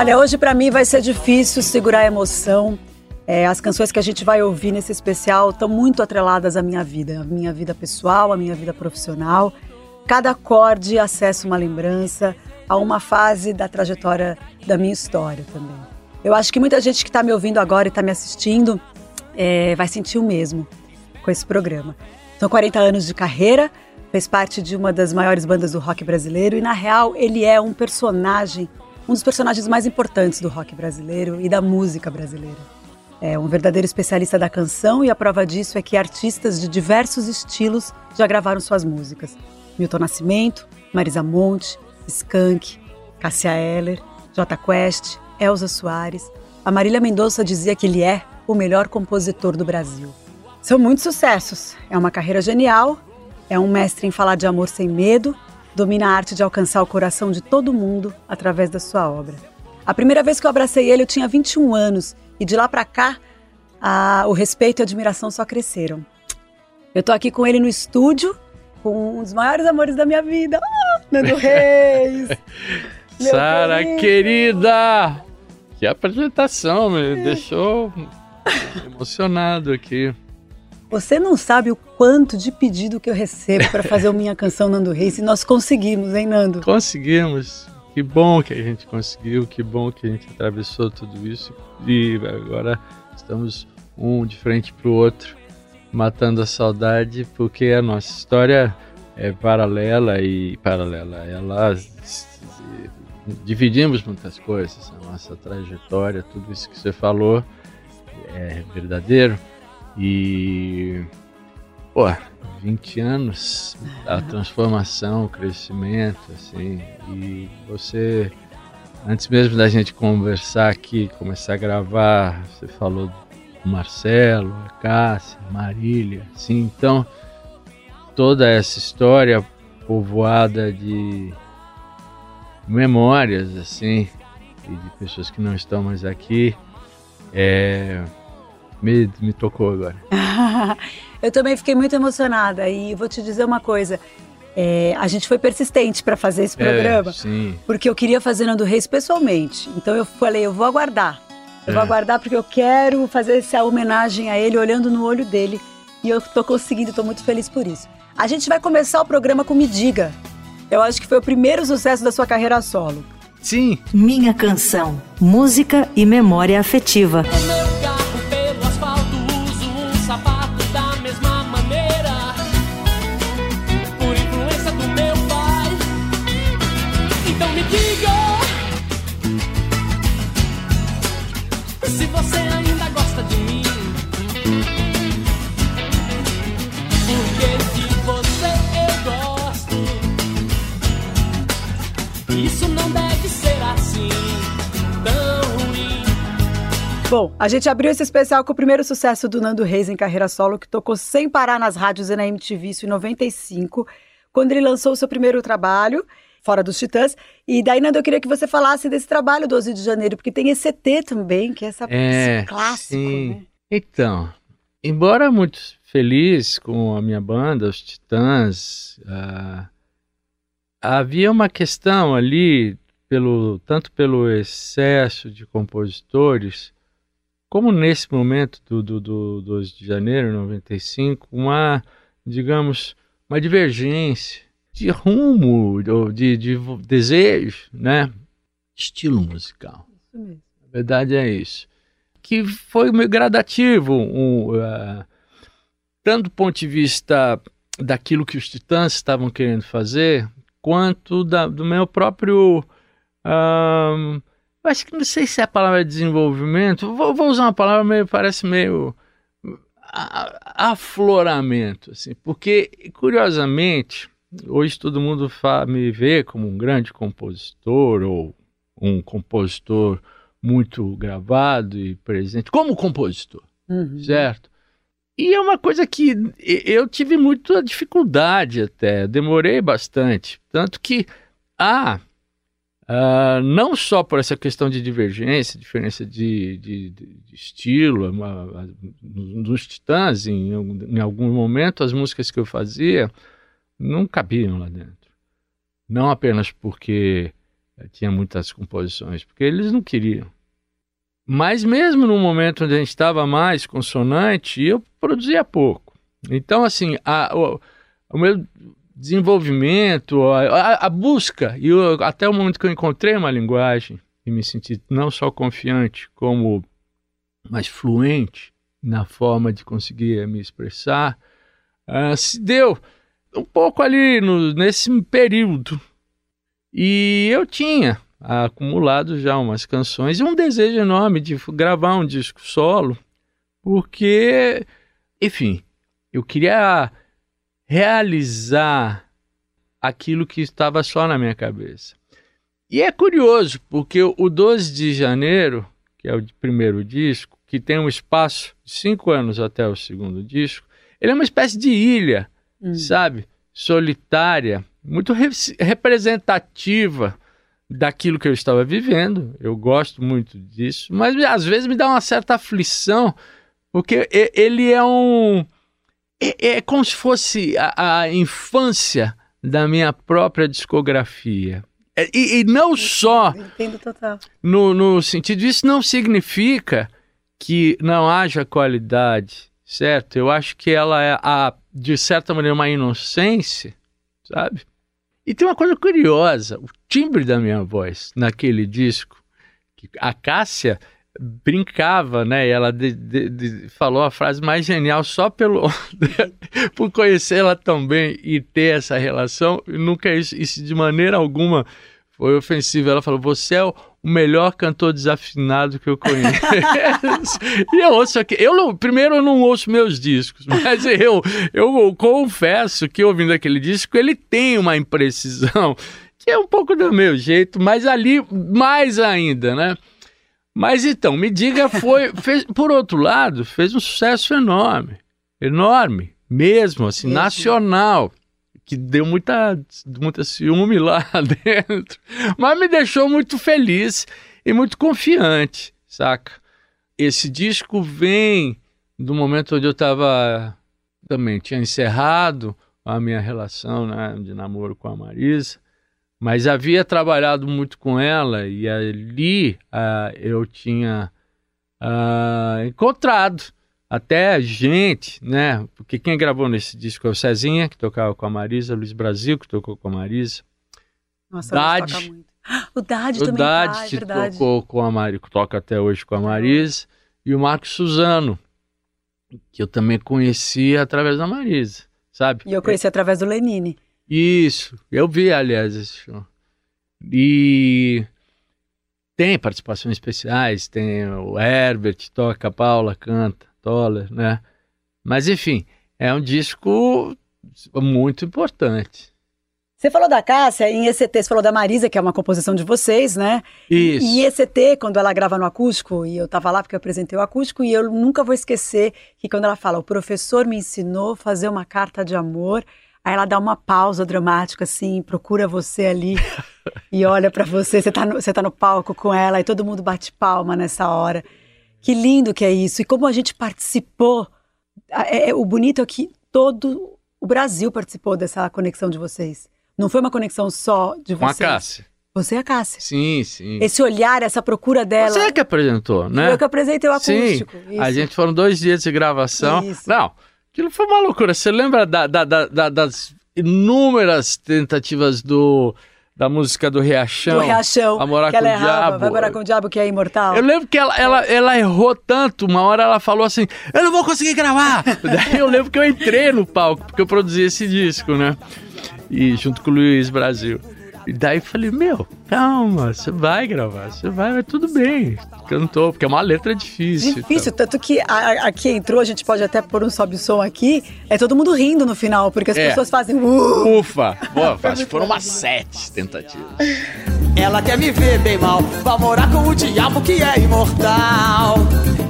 Olha, hoje para mim vai ser difícil segurar a emoção. É, as canções que a gente vai ouvir nesse especial estão muito atreladas à minha vida, à minha vida pessoal, à minha vida profissional. Cada acorde acessa uma lembrança, a uma fase da trajetória da minha história também. Eu acho que muita gente que está me ouvindo agora e está me assistindo é, vai sentir o mesmo com esse programa. São 40 anos de carreira, fez parte de uma das maiores bandas do rock brasileiro e, na real, ele é um personagem um dos personagens mais importantes do rock brasileiro e da música brasileira. É um verdadeiro especialista da canção e a prova disso é que artistas de diversos estilos já gravaram suas músicas. Milton Nascimento, Marisa Monte, Skank, Cássia Eller, J Quest, Elza Soares. A Marília Mendonça dizia que ele é o melhor compositor do Brasil. São muitos sucessos. É uma carreira genial, é um mestre em falar de amor sem medo domina a arte de alcançar o coração de todo mundo através da sua obra. A primeira vez que eu abracei ele, eu tinha 21 anos e de lá para cá, a, o respeito e a admiração só cresceram. Eu tô aqui com ele no estúdio, com um dos maiores amores da minha vida, oh, Nando Reis. Sara, querida! Que apresentação, me deixou emocionado aqui. Você não sabe o quanto de pedido que eu recebo para fazer o Minha Canção Nando Reis e nós conseguimos, hein, Nando? Conseguimos. Que bom que a gente conseguiu, que bom que a gente atravessou tudo isso e agora estamos um de frente para o outro, matando a saudade, porque a nossa história é paralela e paralela. Ela dividimos muitas coisas, a nossa trajetória, tudo isso que você falou é verdadeiro e, pô, 20 anos, a transformação, o crescimento, assim, e você, antes mesmo da gente conversar aqui, começar a gravar, você falou do Marcelo, a Cássia, Marília, assim, então, toda essa história povoada de memórias, assim, e de pessoas que não estão mais aqui, é me, me tocou agora. eu também fiquei muito emocionada e vou te dizer uma coisa. É, a gente foi persistente para fazer esse é, programa, é, porque eu queria fazer Nando Reis pessoalmente. Então eu falei, eu vou aguardar. Eu é. vou aguardar porque eu quero fazer essa homenagem a ele, olhando no olho dele. E eu tô conseguindo, tô muito feliz por isso. A gente vai começar o programa com Me Diga. Eu acho que foi o primeiro sucesso da sua carreira solo. Sim. Minha canção, música e memória afetiva. Bom, a gente abriu esse especial com o primeiro sucesso do Nando Reis em carreira solo, que tocou sem parar nas rádios e na MTV, isso em 95, quando ele lançou o seu primeiro trabalho, Fora dos Titãs. E daí, Nando, eu queria que você falasse desse trabalho 12 de janeiro, porque tem esse ET também, que é essa, é, esse clássico. Sim. Né? Então, embora muito feliz com a minha banda, os Titãs, uh, havia uma questão ali, pelo, tanto pelo excesso de compositores como nesse momento do, do, do 12 de janeiro de 95, uma, digamos, uma divergência de rumo, de, de desejo, né? Estilo musical. A verdade é isso. Que foi meio gradativo, um, uh, tanto do ponto de vista daquilo que os titãs estavam querendo fazer, quanto da, do meu próprio. Uh, acho que não sei se é a palavra desenvolvimento, vou, vou usar uma palavra meio, parece meio afloramento, assim, porque curiosamente hoje todo mundo me vê como um grande compositor ou um compositor muito gravado e presente como compositor, uhum. certo? E é uma coisa que eu tive muita dificuldade até, demorei bastante, tanto que ah, Uh, não só por essa questão de divergência, diferença de, de, de estilo, uma, nos Titãs, em, em algum momento, as músicas que eu fazia não cabiam lá dentro. Não apenas porque eh, tinha muitas composições, porque eles não queriam. Mas mesmo no momento onde a gente estava mais consonante, eu produzia pouco. Então, assim, a, o, o meu desenvolvimento, a, a busca, e eu, até o momento que eu encontrei uma linguagem e me senti não só confiante, como mais fluente na forma de conseguir me expressar, uh, se deu um pouco ali no, nesse período. E eu tinha acumulado já umas canções e um desejo enorme de gravar um disco solo, porque, enfim, eu queria realizar aquilo que estava só na minha cabeça. E é curioso, porque o 12 de janeiro, que é o primeiro disco, que tem um espaço de cinco anos até o segundo disco, ele é uma espécie de ilha, hum. sabe? Solitária, muito re representativa daquilo que eu estava vivendo. Eu gosto muito disso, mas às vezes me dá uma certa aflição, porque ele é um é, é como se fosse a, a, infância da minha própria discografia. É, e, e não só no, no sentido, isso não significa que não haja qualidade, certo? Eu acho que ela é, a, de certa maneira, uma inocência, sabe? E tem uma coisa curiosa: o timbre da minha voz naquele disco, a Cássia brincava, né? E ela de, de, de, falou a frase mais genial só pelo por conhecê-la tão bem e ter essa relação. Nunca isso, isso de maneira alguma foi ofensivo. Ela falou: "Você é o melhor cantor desafinado que eu conheço". e eu ouço aqui. Eu não, primeiro eu não ouço meus discos, mas eu eu confesso que ouvindo aquele disco ele tem uma imprecisão que é um pouco do meu jeito, mas ali mais ainda, né? Mas então, me diga, foi. Fez, por outro lado, fez um sucesso enorme. Enorme, mesmo, assim, mesmo. nacional. Que deu muita, muita ciúme lá dentro. Mas me deixou muito feliz e muito confiante, saca? Esse disco vem do momento onde eu estava. Também tinha encerrado a minha relação né, de namoro com a Marisa mas havia trabalhado muito com ela e ali uh, eu tinha uh, encontrado até gente, né? Porque quem gravou nesse disco é o Cezinha, que tocava com a Marisa, Luiz Brasil, que tocou com a Marisa. Nossa, Dade, muito. O Dade o também Dade tá, é verdade. tocou com a Marisa, toca até hoje com a Marisa, e o Marcos Suzano, que eu também conheci através da Marisa, sabe? E eu conheci é, através do Lenine. Isso, eu vi, aliás, esse show. E tem participações especiais, tem o Herbert, toca, a Paula canta, Toller, né? Mas enfim, é um disco muito importante. Você falou da Cássia, em ECT você falou da Marisa, que é uma composição de vocês, né? Isso. E em ECT, quando ela grava no acústico, e eu tava lá porque eu apresentei o acústico, e eu nunca vou esquecer que quando ela fala, o professor me ensinou a fazer uma carta de amor Aí ela dá uma pausa dramática, assim, procura você ali e olha para você. Você tá, no, você tá no palco com ela e todo mundo bate palma nessa hora. Que lindo que é isso. E como a gente participou. É, é, o bonito é que todo o Brasil participou dessa conexão de vocês. Não foi uma conexão só de vocês. Com a Cássia. Você e a Cássia. Sim, sim. Esse olhar, essa procura dela. Você que apresentou, né? Eu que apresentei o acústico. Sim. Isso. A gente foram dois dias de gravação. Isso. Não, Aquilo foi uma loucura. Você lembra da, da, da, das inúmeras tentativas do da música do Riachão. Do Riachão. A morar que com ela o errava, diabo. Vai morar com o diabo que é imortal. Eu lembro que ela, ela, ela errou tanto, uma hora ela falou assim, eu não vou conseguir gravar. Daí eu lembro que eu entrei no palco, porque eu produzi esse disco, né? E junto com o Luiz Brasil. E daí falei, meu, calma, você vai gravar, você vai, vai tudo bem. Cantou, porque é uma letra difícil. Difícil, tanto que aqui entrou, a gente pode até pôr um sobe som aqui, é todo mundo rindo no final, porque as é. pessoas fazem. Uh! Ufa! Boa, acho que foram umas sete tentativas. Ela quer me ver bem mal, vai morar com o diabo que é imortal.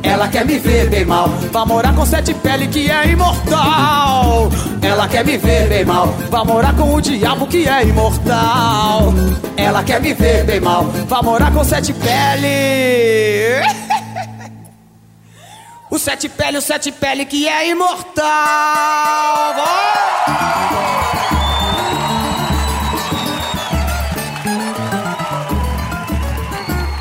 Ela quer me ver bem mal, vai morar com sete pele que é imortal. Ela quer me ver bem mal, vai morar com o diabo que é imortal. Ela quer me ver bem mal, vai morar com sete pele. o sete pele, o sete pele que é imortal.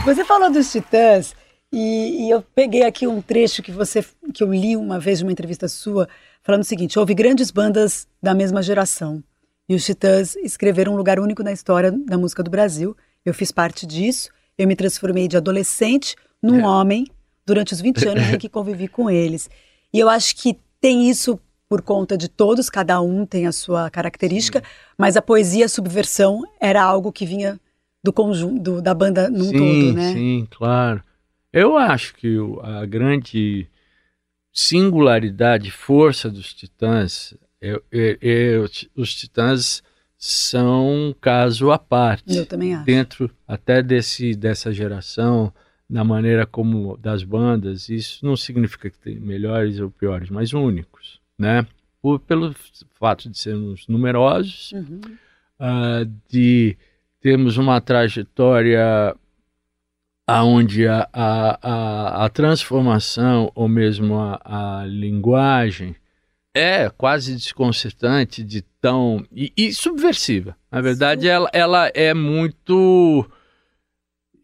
Você falou dos Titãs e, e, eu peguei aqui um trecho que você que eu li uma vez de uma entrevista sua falando o seguinte: houve grandes bandas da mesma geração e os Titãs escreveram um lugar único na história da música do Brasil. Eu fiz parte disso. Eu me transformei de adolescente num é. homem durante os 20 anos em que convivi com eles. E eu acho que tem isso por conta de todos, cada um tem a sua característica, Sim. mas a poesia a subversão era algo que vinha do conjunto da banda num sim, todo, né? Sim, claro. Eu acho que a grande singularidade, força dos Titãs, os Titãs são um caso à parte. Eu também acho. Dentro até desse, dessa geração, na maneira como das bandas, isso não significa que tem melhores ou piores, mas únicos, né? Por, pelo fato de sermos numerosos, uhum. uh, de temos uma trajetória aonde a, a, a, a transformação ou mesmo a, a, linguagem é quase desconcertante de tão e, e subversiva. Na verdade, ela, ela é muito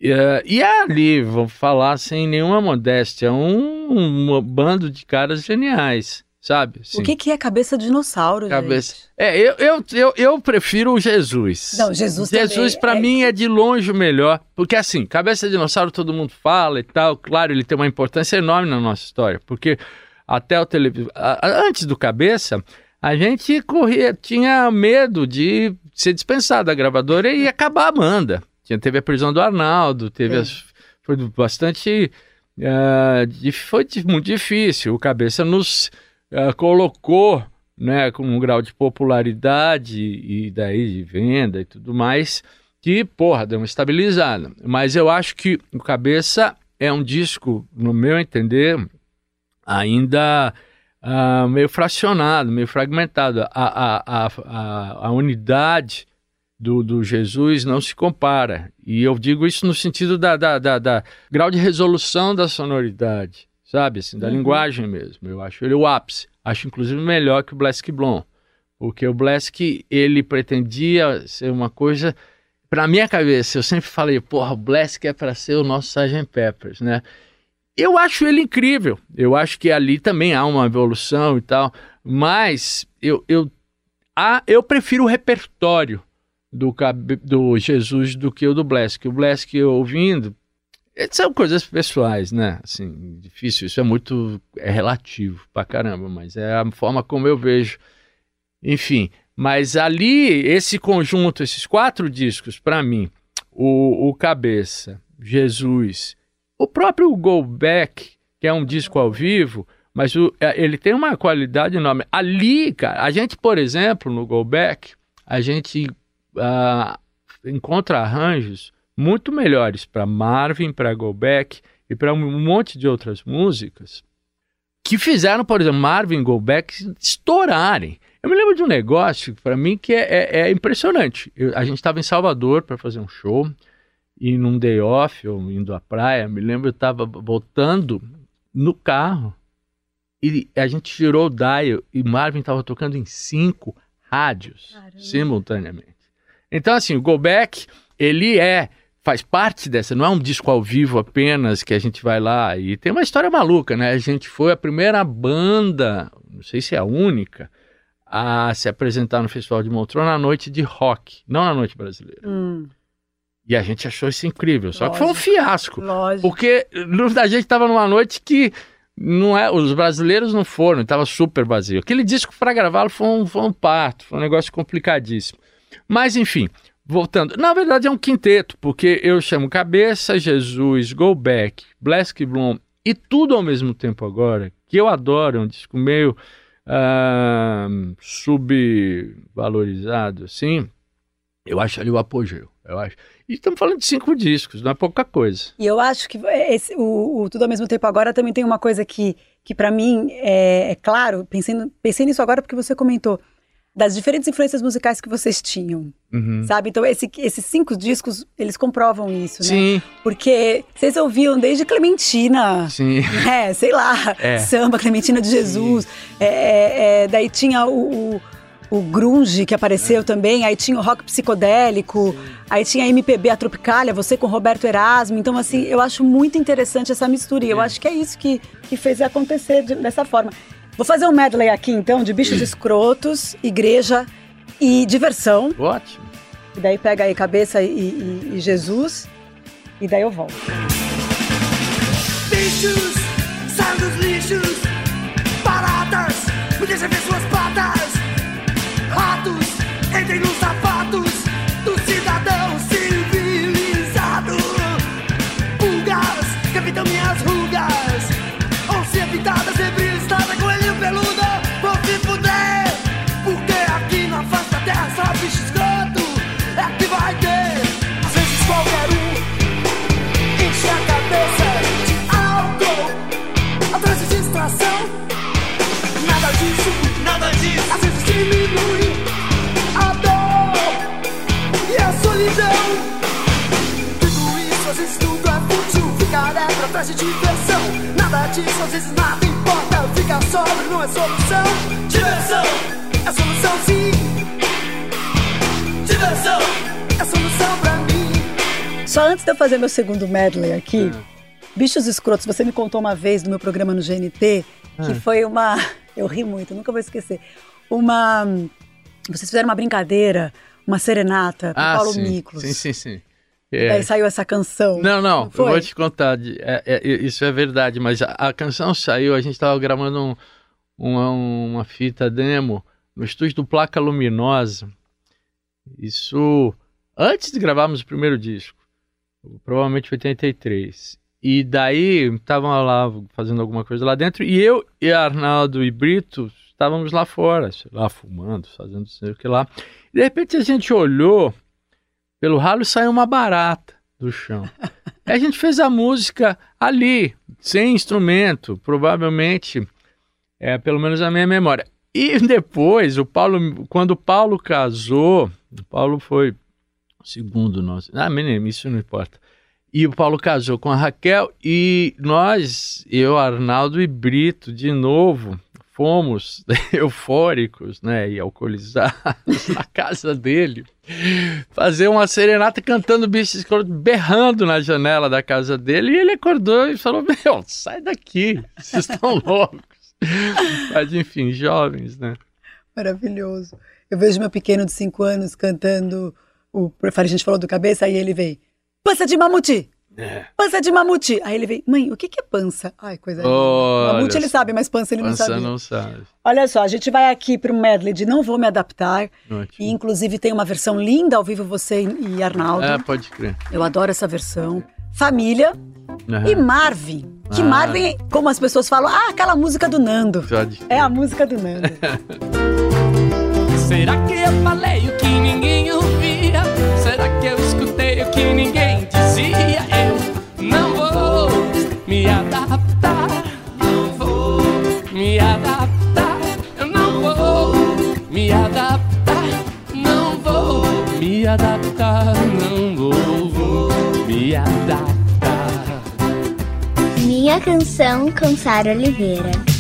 é, e é ali, vou falar sem nenhuma modéstia, um, um bando de caras geniais sabe? O que, que é cabeça de dinossauro, cabeça... gente? É, eu, eu, eu, eu prefiro o Jesus. Não, Jesus Jesus para é... mim é de longe o melhor, porque assim, cabeça de dinossauro todo mundo fala e tal, claro, ele tem uma importância enorme na nossa história, porque até o televisor, antes do cabeça, a gente corria, tinha medo de ser dispensado da gravadora e acabar a banda. Tinha, teve a prisão do Arnaldo, teve as, foi bastante uh, foi muito difícil. O cabeça nos uh, colocou né, com um grau de popularidade e daí de venda e tudo mais, que, porra, deu uma estabilizada. Mas eu acho que o Cabeça é um disco, no meu entender, ainda uh, meio fracionado, meio fragmentado. A, a, a, a, unidade do, do Jesus não se compara. E eu digo isso no sentido da, da, da, da grau de resolução da sonoridade sabe? Assim, da uhum. linguagem mesmo. Eu acho ele o ápice. Acho inclusive melhor que o Blask Blond, porque o Blask ele pretendia ser uma coisa para minha cabeça. Eu sempre falei, porra, o Blask é para ser o nosso Sgt. Peppers, né? Eu acho ele incrível. Eu acho que ali também há uma evolução e tal, mas eu eu, ah, eu prefiro o repertório do, do Jesus do que o do Blask. O Blask ouvindo, são coisas pessoais, né? Assim, difícil. Isso é muito é relativo pra caramba, mas é a forma como eu vejo. Enfim, mas ali, esse conjunto, esses quatro discos, para mim, o, o Cabeça, Jesus, o próprio Go Back, que é um disco ao vivo, mas o, é, ele tem uma qualidade enorme. Ali, cara, a gente, por exemplo, no Go Back, a gente uh, encontra arranjos muito melhores para Marvin, para Go Back e para um monte de outras músicas que fizeram, por exemplo, Marvin e Go Back estourarem. Eu me lembro de um negócio para mim que é, é, é impressionante. Eu, a gente estava em Salvador para fazer um show e num day off, ou indo à praia, me lembro eu estava voltando no carro e a gente tirou o dial e Marvin estava tocando em cinco rádios Caramba. simultaneamente. Então, assim, o Go Back, ele é faz parte dessa, não é um disco ao vivo apenas que a gente vai lá e tem uma história maluca, né? A gente foi a primeira banda, não sei se é a única, a se apresentar no Festival de Montreux na noite de rock, não na noite brasileira. Hum. E a gente achou isso incrível, só Lógico. que foi um fiasco. Lógico. Porque a gente estava numa noite que não é, os brasileiros não foram, estava super vazio. Aquele disco para gravá-lo foi um, foi um parto, foi um negócio complicadíssimo. Mas enfim, voltando, na verdade é um quinteto, porque eu chamo Cabeça, Jesus, Go Back, Blask Bloom e tudo ao mesmo tempo agora, que eu adoro, é um disco meio uh, subvalorizado, assim, eu acho ali o apogeu, eu acho. E estamos falando de cinco discos, não é pouca coisa. E eu acho que esse, o, o Tudo ao mesmo tempo agora também tem uma coisa que, que para mim é, é claro, pensei, pensei nisso agora porque você comentou, das diferentes influências musicais que vocês tinham, uhum. sabe? Então esse, esses cinco discos, eles comprovam isso, né? Sim. Porque vocês ouviam desde Clementina, Sim. É, sei lá, é. samba, Clementina de Jesus, é, é, é, daí tinha o, o, o, grunge que apareceu é. também, aí tinha o rock psicodélico, Sim. aí tinha a MPB, a Tropicália, você com Roberto Erasmo, então assim, eu acho muito interessante essa mistura e eu acho que é isso que, que fez acontecer de, dessa forma. Vou fazer um medley aqui então de bichos escrotos, igreja e diversão. Ótimo. E daí pega aí cabeça e, e, e Jesus. E daí eu volto. Bichos, saem dos lixos, baratas, me deixa ver suas patas. Ratos, entrem nos disso, nada disso. Às vezes diminui a dor e a solidão. Tudo isso, às vezes tudo é fútil. Ficar é pra trás de diversão. Nada disso, às vezes nada importa. Ficar sóbrio não é solução. Diversão é solução sim. Diversão é solução pra mim. Só antes de eu fazer meu segundo medley aqui, é. Bichos Escrotos, você me contou uma vez no meu programa no GNT que é. foi uma. Eu ri muito, nunca vou esquecer. Uma. Vocês fizeram uma brincadeira, uma serenata para ah, Paulo sim. Miklos. Sim, sim, sim. É. Daí saiu essa canção. Não, não, não eu vou te contar. É, é, isso é verdade, mas a, a canção saiu, a gente estava gravando um, uma, uma fita demo no estúdio do Placa Luminosa. Isso antes de gravarmos o primeiro disco, provavelmente 83. E daí estavam lá fazendo alguma coisa lá dentro, e eu e Arnaldo e Brito estávamos lá fora, lá fumando, fazendo sei o que lá. E de repente a gente olhou pelo ralo saiu uma barata do chão. a gente fez a música ali, sem instrumento, provavelmente, é pelo menos a minha memória. E depois, o Paulo, quando o Paulo casou, o Paulo foi segundo nosso. Ah, menino, isso não importa. E o Paulo casou com a Raquel e nós, eu, Arnaldo e Brito, de novo, fomos eufóricos, né, e alcoolizados na casa dele, fazer uma serenata cantando bichos berrando na janela da casa dele, e ele acordou e falou: Meu, sai daqui, vocês estão loucos. Mas enfim, jovens, né? Maravilhoso. Eu vejo meu pequeno de 5 anos cantando o. A gente falou do cabeça, aí ele vem. Pança de mamute! É. Pança de mamute. Aí ele vem, mãe, o que, que é pança? Ai, coisa linda. Mamute ele sabe, mas pança ele pança não sabe. não sabe. Olha só, a gente vai aqui para o medley de Não Vou Me Adaptar. Ótimo. E inclusive tem uma versão linda ao vivo, você e Arnaldo. É, pode crer. Eu adoro essa versão. Família. Uhum. E Marvin. Que ah. Marvin, como as pessoas falam, ah, aquela música do Nando. Pode é a música do Nando. Será que eu falei o que ninguém ouvia? Com Sara Oliveira.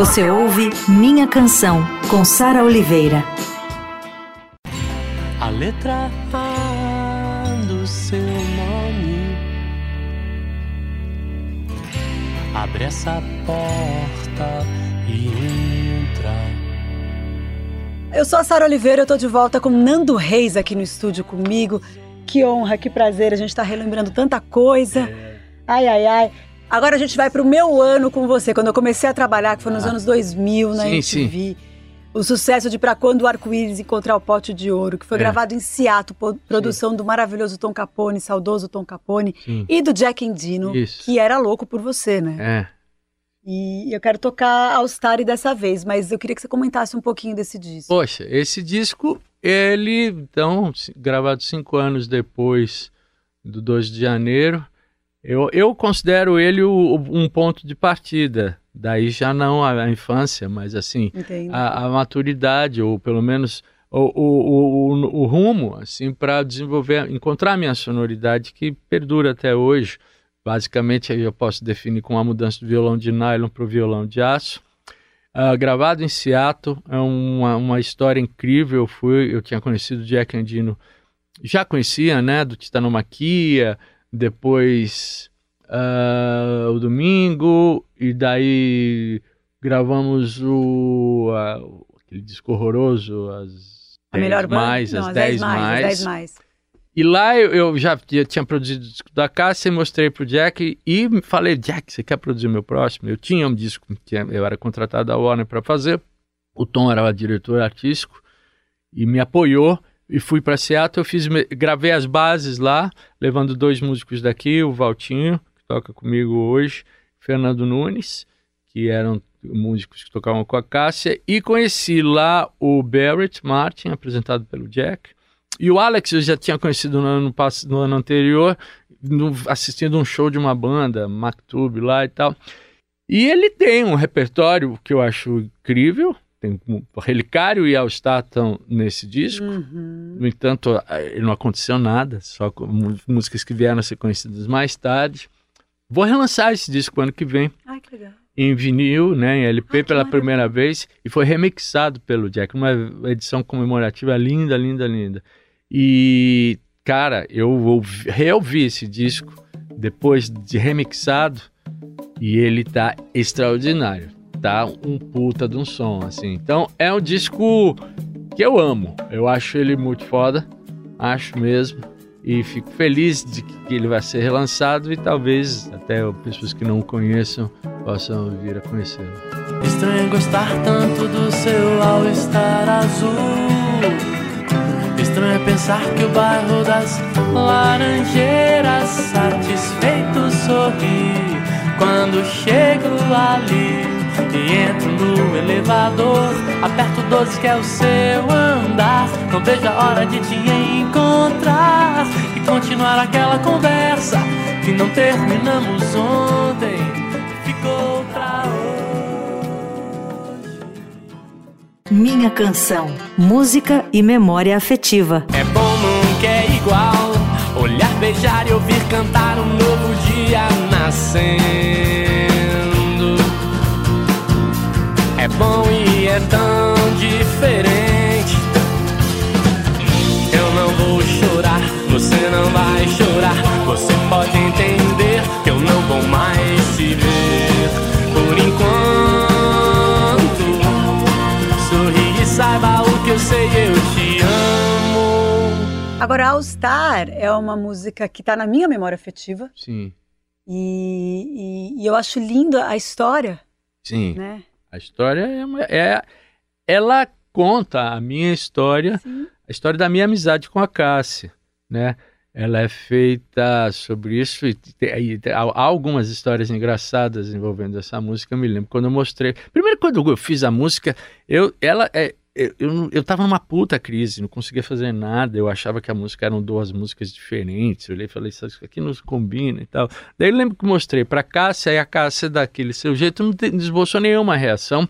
Você ouve Minha Canção, com Sara Oliveira. A letra A do seu nome abre essa porta e entra. Eu sou a Sara Oliveira, eu tô de volta com Nando Reis aqui no estúdio comigo. Que honra, que prazer, a gente tá relembrando tanta coisa. Ai, ai, ai. Agora a gente vai pro meu ano com você, quando eu comecei a trabalhar, que foi nos anos 2000 na Sim, MTV. O sucesso de Pra Quando o Arco-Íris Encontrar o Pote de Ouro, que foi É. gravado em Seattle, produção do maravilhoso Tom Capone, saudoso Tom Capone, Sim. e do Jack Endino, Isso. que era louco por você, né? É. E eu quero tocar All Star dessa vez, mas eu queria que você comentasse um pouquinho desse disco. Poxa, esse disco, ele, então, gravado cinco anos depois do 2 de janeiro, eu, eu considero ele o- um ponto de partida. Daí já não a, a infância, mas assim, a, a maturidade, ou pelo menos o, o, o, o- rumo, assim, para desenvolver, encontrar a minha sonoridade que perdura até hoje. Basicamente, aí eu posso definir com a mudança do violão de nylon para o violão de aço. Ah, gravado em Seattle, é uma, uma história incrível. Eu fui, eu tinha conhecido o Jack Andino, já conhecia, né, do Titanomaquia, depois ah, o Domingo, e daí gravamos o o- aquele disco horroroso, as a melhor 10 banda? mais, Não, as 10 mais. mais. As 10 mais. E lá eu, eu já tinha, tinha produzido o disco da Cássia e mostrei pro Jack e falei, Jack, você quer produzir o meu próximo? Eu tinha um disco que eu era contratado da Warner para fazer. O Tom era o diretor artístico e me apoiou e fui para Seattle. Eu fiz, gravei as bases lá, levando dois músicos daqui, o Valtinho, que toca comigo hoje, Fernando Nunes, que eram músicos que tocavam com a Cássia, e conheci lá o Barrett Martin, apresentado pelo Jack. E o Alex eu já tinha conhecido no ano, no ano anterior, no- assistindo um show de uma banda, Mactube lá e tal. E ele tem um repertório que eu acho incrível. Tem um- Relicário e All Star estão nesse disco. Uhum. No entanto, não aconteceu nada, só músicas que vieram a ser conhecidas mais tarde. Vou relançar esse disco ano que vem Ai, que legal. em vinil, né, em LP Ai, pela maravilha. primeira vez e foi remixado pelo Jack, uma edição comemorativa linda, linda, linda. E cara, eu ouvi, reouvi esse disco depois de remixado e ele tá extraordinário. Tá um puta de um som assim. Então é um disco que eu amo. Eu acho ele muito foda, acho mesmo. E fico feliz de que ele vai ser relançado e talvez até pessoas que não o conheçam possam vir a conhecê-lo. Estranho gostar tanto do seu all-star azul. Estranho pensar que o bairro das Laranjeiras satisfeito sorri quando chego ali e entro no elevador. Aperto 12 que é o seu andar. Não vejo a hora de te encontrar e continuar aquela conversa que não terminamos ontem. Ficou pra hoje. Minha Canção, música e memória afetiva. É bom, nunca é igual. Olhar, beijar e ouvir cantar um novo dia nascendo. É tão diferente. Eu não vou chorar, você não vai chorar. Você pode entender que eu não vou mais se ver. Por enquanto, sorri e saiba o que eu sei, eu te amo. Agora, All Star é uma música que tá na minha memória afetiva Sim, e, e- e eu acho linda a história, sim. né? A história é, uma- é- ela conta a minha história, Sim. a história da minha amizade com a Cássia, né? Ela é feita sobre isso e, te- e há algumas histórias engraçadas envolvendo essa música. Eu me lembro quando eu mostrei. Primeiro, quando eu fiz a música, eu, ela, é, eu, eu, eu tava numa puta crise, não conseguia fazer nada. Eu achava que a música eram duas músicas diferentes. Eu olhei e falei, isso aqui não combina e tal. Daí eu lembro que mostrei pra Cássia, e a Cássia, daquele seu jeito, não, esboçou nenhuma reação.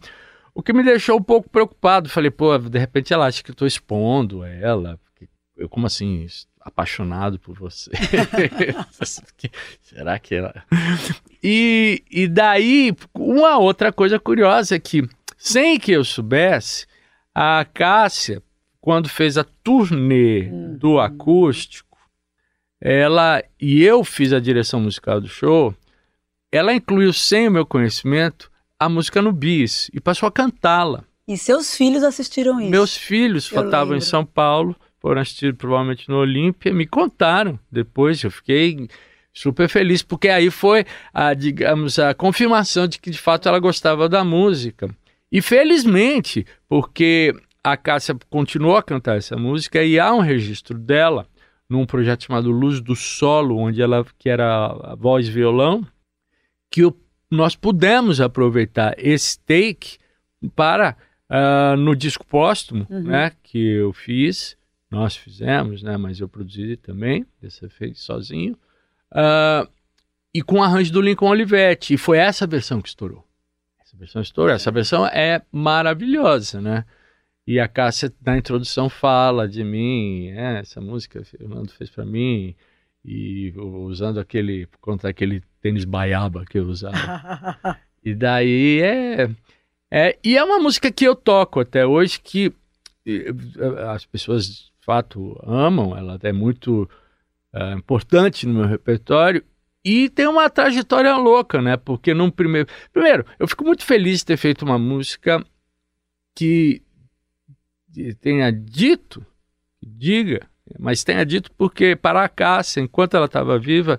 O que me deixou um pouco preocupado. Falei, pô, de repente ela acha que eu tô expondo ela. Eu, como assim, apaixonado por você? Será que ela. E, e daí, uma outra coisa curiosa é que, sem que eu soubesse, a Cássia, quando fez a turnê uhum. do acústico, ela e eu fiz a direção musical do show, ela incluiu sem o meu conhecimento a música no bis e passou a cantá-la. E seus filhos assistiram isso? Meus filhos estavam em São Paulo, foram assistir provavelmente no Olímpia, me contaram depois, eu fiquei super feliz, porque aí foi, a, digamos, a confirmação de que de fato ela gostava da música. E felizmente, porque a Cássia continuou a cantar essa música e há um registro dela num projeto chamado Luz do Solo, onde ela que era a voz e violão, que o, nós pudemos aproveitar esse take para uh, no disco póstumo, uhum. né, que eu fiz, nós fizemos, né, mas eu produzi também, dessa vez sozinho, uh, e com o arranjo do Lincoln Olivetti, e foi essa versão que estourou versão estoura. Essa versão é maravilhosa, né? E a Cássia, na introdução, fala de mim, é, essa música o Fernando fez para mim, e usando aquele, contra aquele tênis baiaba que eu usava. e daí é, é. E é uma música que eu toco até hoje, que as pessoas de fato amam, ela é muito é, importante no meu repertório, e tem uma trajetória louca, né? Porque num primeiro. Primeiro, eu fico muito feliz de ter feito uma música que tenha dito, diga, mas tenha dito porque para a Cássia, enquanto ela estava viva,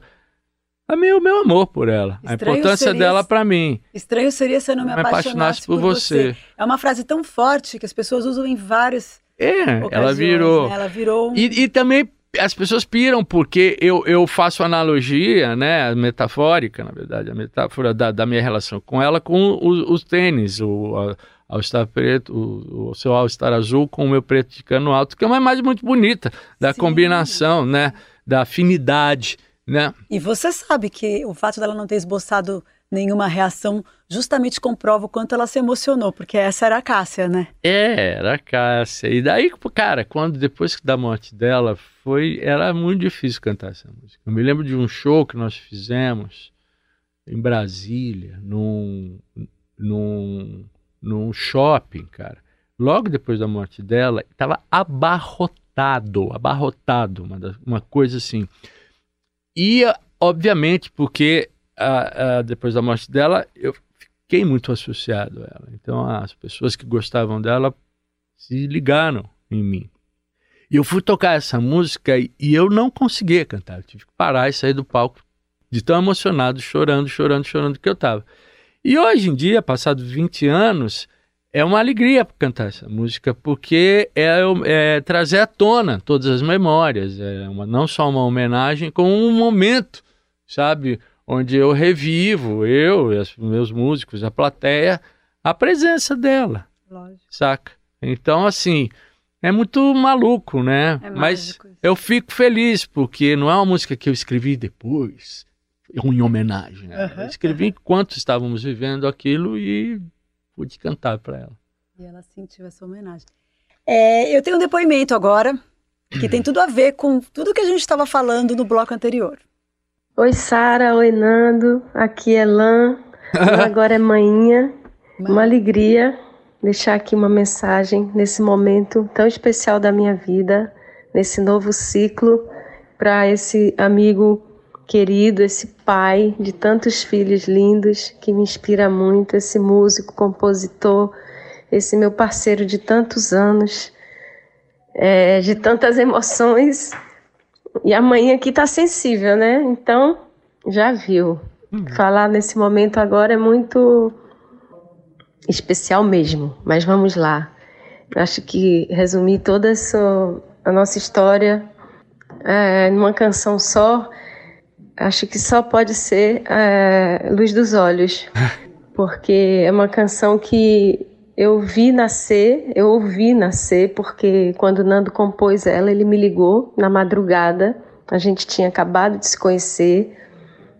a mim, o meu amor por ela, Estranho a importância seria, dela para mim. Estranho seria se eu não me, me apaixonasse, por, por você. você. É uma frase tão forte que as pessoas usam em várias é, ela virou. Né? Ela virou. Um... E, e, também as pessoas piram porque eu, eu faço analogia, né, metafórica, na verdade, a metáfora da, da minha relação com ela com os, tênis, o All Star preto, o, o seu All Star azul com o meu preto de cano alto, que é uma imagem muito bonita da Sim. combinação, né, da afinidade, né. E você sabe que o fato dela não ter esboçado nenhuma reação, justamente comprova o quanto ela se emocionou, porque essa era a Cássia, né? É, era a Cássia. E daí, cara, quando depois da morte dela, foi era muito difícil cantar essa música. Eu me lembro de um show que nós fizemos em Brasília, num, num, num shopping, cara. Logo depois da morte dela, estava abarrotado, abarrotado, uma, uma coisa assim. E, obviamente, porque a, a, depois da morte dela, eu fiquei muito associado a ela. Então as pessoas que gostavam dela se ligaram em mim. E eu fui tocar essa música e, e eu não conseguia cantar. Eu tive que parar e sair do palco de tão emocionado, chorando, chorando, chorando que eu estava. E hoje em dia, passados 20 anos, é uma alegria cantar essa música, porque é, é, trazer à tona todas as memórias. É uma, não só uma homenagem, como um momento, sabe? Onde eu revivo, eu e os meus músicos, a plateia, a presença dela. Lógico. Saca? Então, assim, é muito maluco, né? É Mas eu fico feliz, porque não é uma música que eu escrevi depois, em homenagem. Né? Uhum, eu escrevi enquanto estávamos vivendo aquilo e pude cantar para ela. E ela sentiu essa homenagem. É, eu tenho um depoimento agora que tem tudo a ver com tudo que a gente estava falando no bloco anterior. Oi, Sara. Oi, Nando. Aqui é Lan. agora é manhã. Uma alegria deixar aqui uma mensagem nesse momento tão especial da minha vida, nesse novo ciclo, para esse amigo querido, esse pai de tantos filhos lindos que me inspira muito, esse músico, compositor, esse meu parceiro de tantos anos, é, de tantas emoções e a mãe aqui tá sensível, né? Então, já viu. Uhum. Falar nesse momento agora é muito especial mesmo. Mas vamos lá. Acho que resumir toda essa, a nossa história é, numa canção só, acho que só pode ser é, Luz dos Olhos. Porque é uma canção que eu vi nascer, eu ouvi nascer, porque quando Nando compôs ela, ele me ligou na madrugada. A gente tinha acabado de se conhecer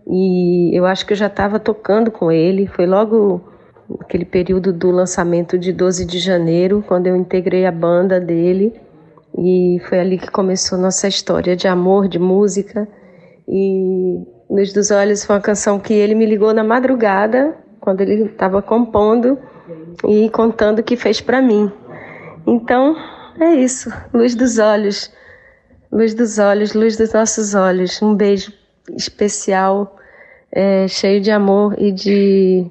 e eu acho que eu já estava tocando com ele. Foi logo aquele período do lançamento de 12 de janeiro, quando eu integrei a banda dele. E foi ali que começou nossa história de amor, de música. E Luz dos Olhos foi uma canção que ele me ligou na madrugada, quando ele estava compondo e contando o que fez para mim. Então, é isso. Luz dos olhos. Luz dos olhos, luz dos nossos olhos. Um beijo especial, é, cheio de amor e de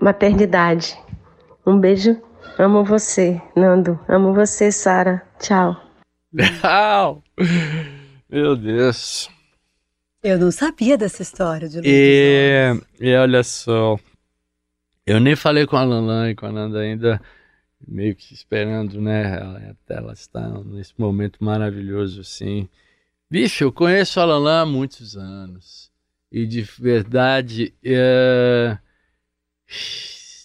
maternidade. Um beijo. Amo você, Nando. Amo você, Sara. Tchau. Tchau. Meu Deus. Eu não sabia dessa história de Luz e, e olha só, eu nem falei com a Lanlan e com a Nanda ainda, meio que esperando, né? Ela, ela está nesse momento maravilhoso, assim. Bicho, eu conheço a Lanlan há muitos anos. E de verdade, é...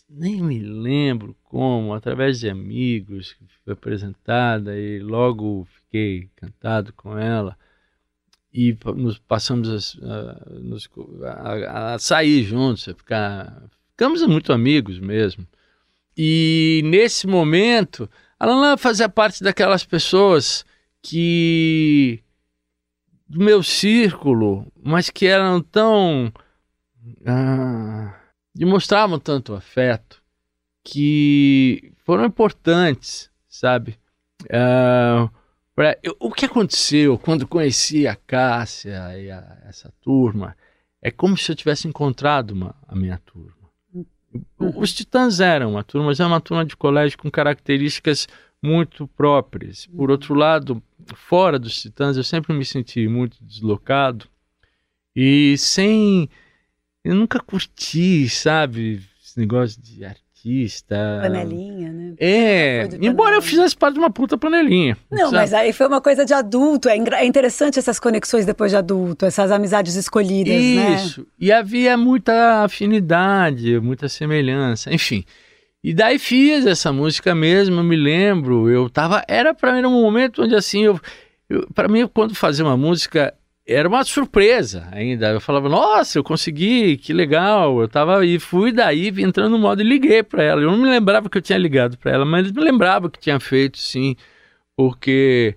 nem me lembro como, através de amigos, foi apresentada e logo fiquei encantado com ela e nos passamos a, a, a, sair juntos, a ficar. Ficamos muito amigos mesmo. E nesse momento, a Lana fazia parte daquelas pessoas que. do meu círculo, mas que eram tão. Ah, demonstravam tanto afeto, que foram importantes, sabe? Ah, Pra, eu, o que aconteceu quando conheci a Cássia e a, essa turma é como se eu tivesse encontrado uma, a minha turma. Os Titãs eram uma turma, mas é uma turma de colégio com características muito próprias. Por outro lado, fora dos Titãs, eu sempre me senti muito deslocado e sem. Eu nunca curti, sabe, esse negócio de artista. Panelinha, né? É, embora eu fizesse parte de uma puta panelinha. Não, sabe? mas aí foi uma coisa de adulto. É, é, interessante essas conexões depois de adulto, essas amizades escolhidas, Isso. né? Isso. E havia muita afinidade, muita semelhança, enfim. E daí fiz essa música mesmo, eu me lembro, eu tava, era para mim um momento onde assim, eu, eu para mim quando fazer uma música era uma surpresa ainda. Eu falava, nossa, eu consegui, que legal. Eu tava e fui daí entrando no modo e liguei para ela. Eu não me lembrava que eu tinha ligado para ela, mas me lembrava que tinha feito sim, porque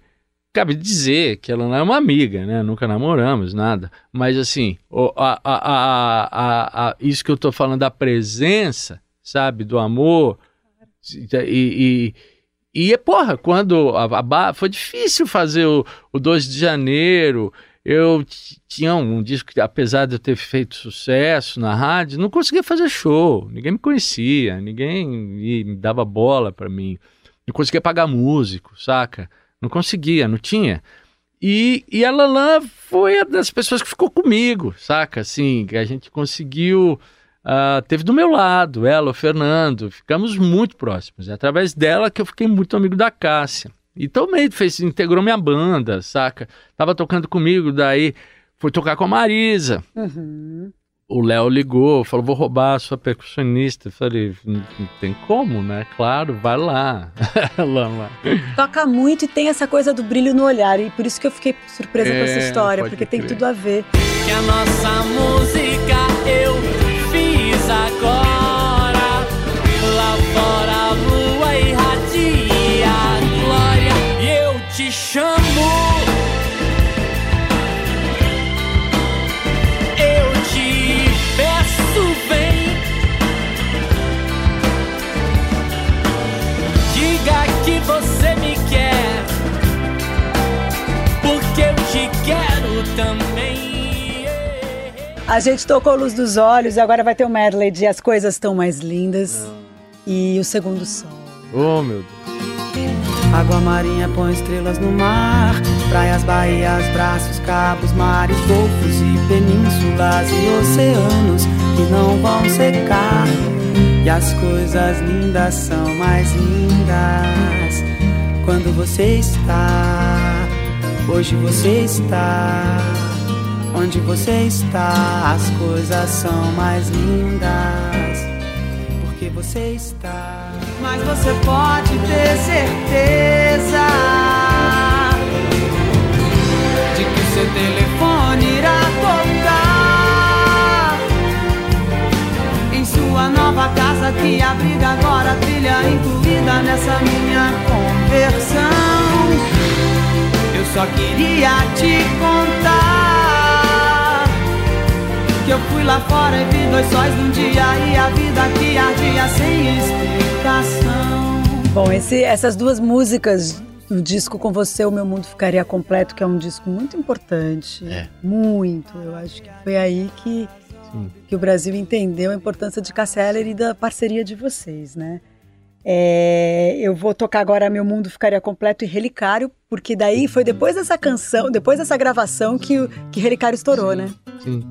cabe dizer que ela não é uma amiga, né? Nunca namoramos, nada. Mas assim, a, a, a, isso que eu tô falando da presença, sabe, do amor e, e, e porra, quando a, a, foi difícil fazer o, o 2 de janeiro, eu tinha um disco que, apesar de eu ter feito sucesso na rádio, não conseguia fazer show. Ninguém me conhecia, ninguém me dava bola para mim. Não conseguia pagar músico, saca? Não conseguia, não tinha. E, e a Lalan foi uma das pessoas que ficou comigo, saca? Assim, que a gente conseguiu. Uh, teve do meu lado, ela, o Fernando, ficamos muito próximos. É através dela que eu fiquei muito amigo da Cássia. E também fez, integrou minha banda, saca? Tava tocando comigo, daí foi tocar com a Marisa. Uhum. O Léo ligou, falou: vou roubar a sua percussionista. Eu falei: não, não tem como, né? Claro, vai lá. lá, Toca muito e tem essa coisa do brilho no olhar. E por isso que eu fiquei surpresa é, com essa é, história, porque crer. tem tudo a ver. Que a nossa música eu fiz agora. Lá fora a lua irradia te chamo. Eu te peço, vem. Diga que você me quer, porque eu te quero também. A gente tocou Luz dos Olhos e agora vai ter o um medley de As Coisas Tão Mais Lindas e o Segundo Sol. Oh, meu Deus. Água marinha põe estrelas no mar, praias, baías, braços, cabos, mares, golfos e penínsulas e oceanos que não vão secar. E as coisas lindas são mais lindas quando você está. Hoje você está. Onde você está, as coisas são mais lindas porque você está. Mas você pode ter certeza de que seu telefone irá tocar em sua nova casa que abriga agora a trilha incluída nessa minha conversão. Eu só queria te contar que eu fui lá fora e vi dois sóis num dia e a vida que ardia sem explicação. Bom, esse, essas duas músicas do disco Com Você, O Meu Mundo Ficaria Completo, que é um disco muito importante. É. Muito. Eu acho que foi aí que, que o Brasil entendeu a importância de Cassia Eller e da parceria de vocês, né? É, eu vou tocar agora Meu Mundo Ficaria Completo e Relicário, porque daí foi depois dessa canção, depois dessa gravação que, o- que Relicário estourou, né? Sim,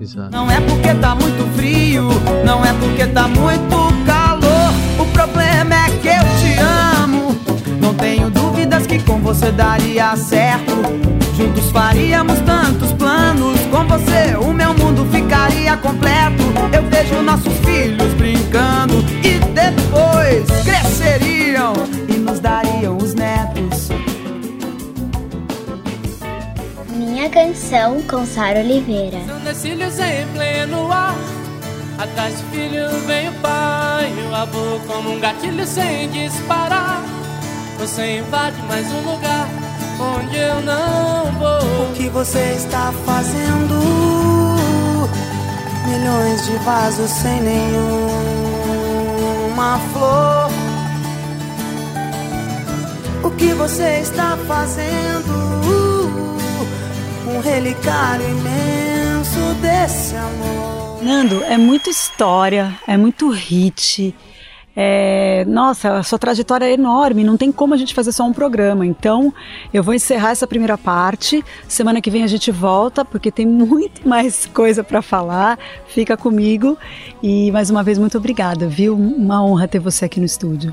exato. Não é porque tá muito frio, não é porque tá muito calor. O problema é que eu te amo. Não tenho dúvidas que com você daria certo. Juntos faríamos tantos planos. Com você o meu mundo ficaria completo. Eu vejo nossos filhos brincando e depois cresceriam e nos dariam Minha canção com Sara Oliveira. São filhos em pleno ar. Atrás do filho vem o pai. O avô como um gatilho sem disparar. Você invade mais um lugar onde eu não vou. O que você está fazendo? Milhões de vasos sem nenhuma flor. O que você está fazendo? Um relicário imenso desse amor. Nando, é muita história, é muito hit. É, nossa, a sua trajetória é enorme, não tem como a gente fazer só um programa. Então, eu vou encerrar essa primeira parte. Semana que vem a gente volta, porque tem muito mais coisa para falar. Fica comigo. E mais uma vez, muito obrigada, viu? Uma honra ter você aqui no estúdio.